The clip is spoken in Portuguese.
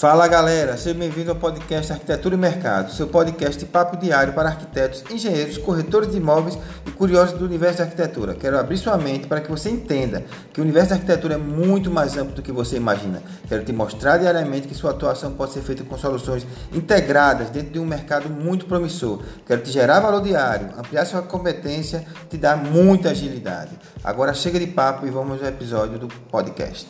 Fala galera, seja bem-vindo ao podcast Arquitetura e Mercado, seu podcast de papo diário para arquitetos, engenheiros, corretores de imóveis e curiosos do universo da arquitetura. Quero abrir sua mente para que você entenda que o universo da arquitetura é muito mais amplo do que você imagina. Quero te mostrar diariamente que sua atuação pode ser feita com soluções integradas dentro de um mercado muito promissor. Quero te gerar valor diário, ampliar sua competência, te dar muita agilidade. Agora chega de papo e vamos ao episódio do podcast.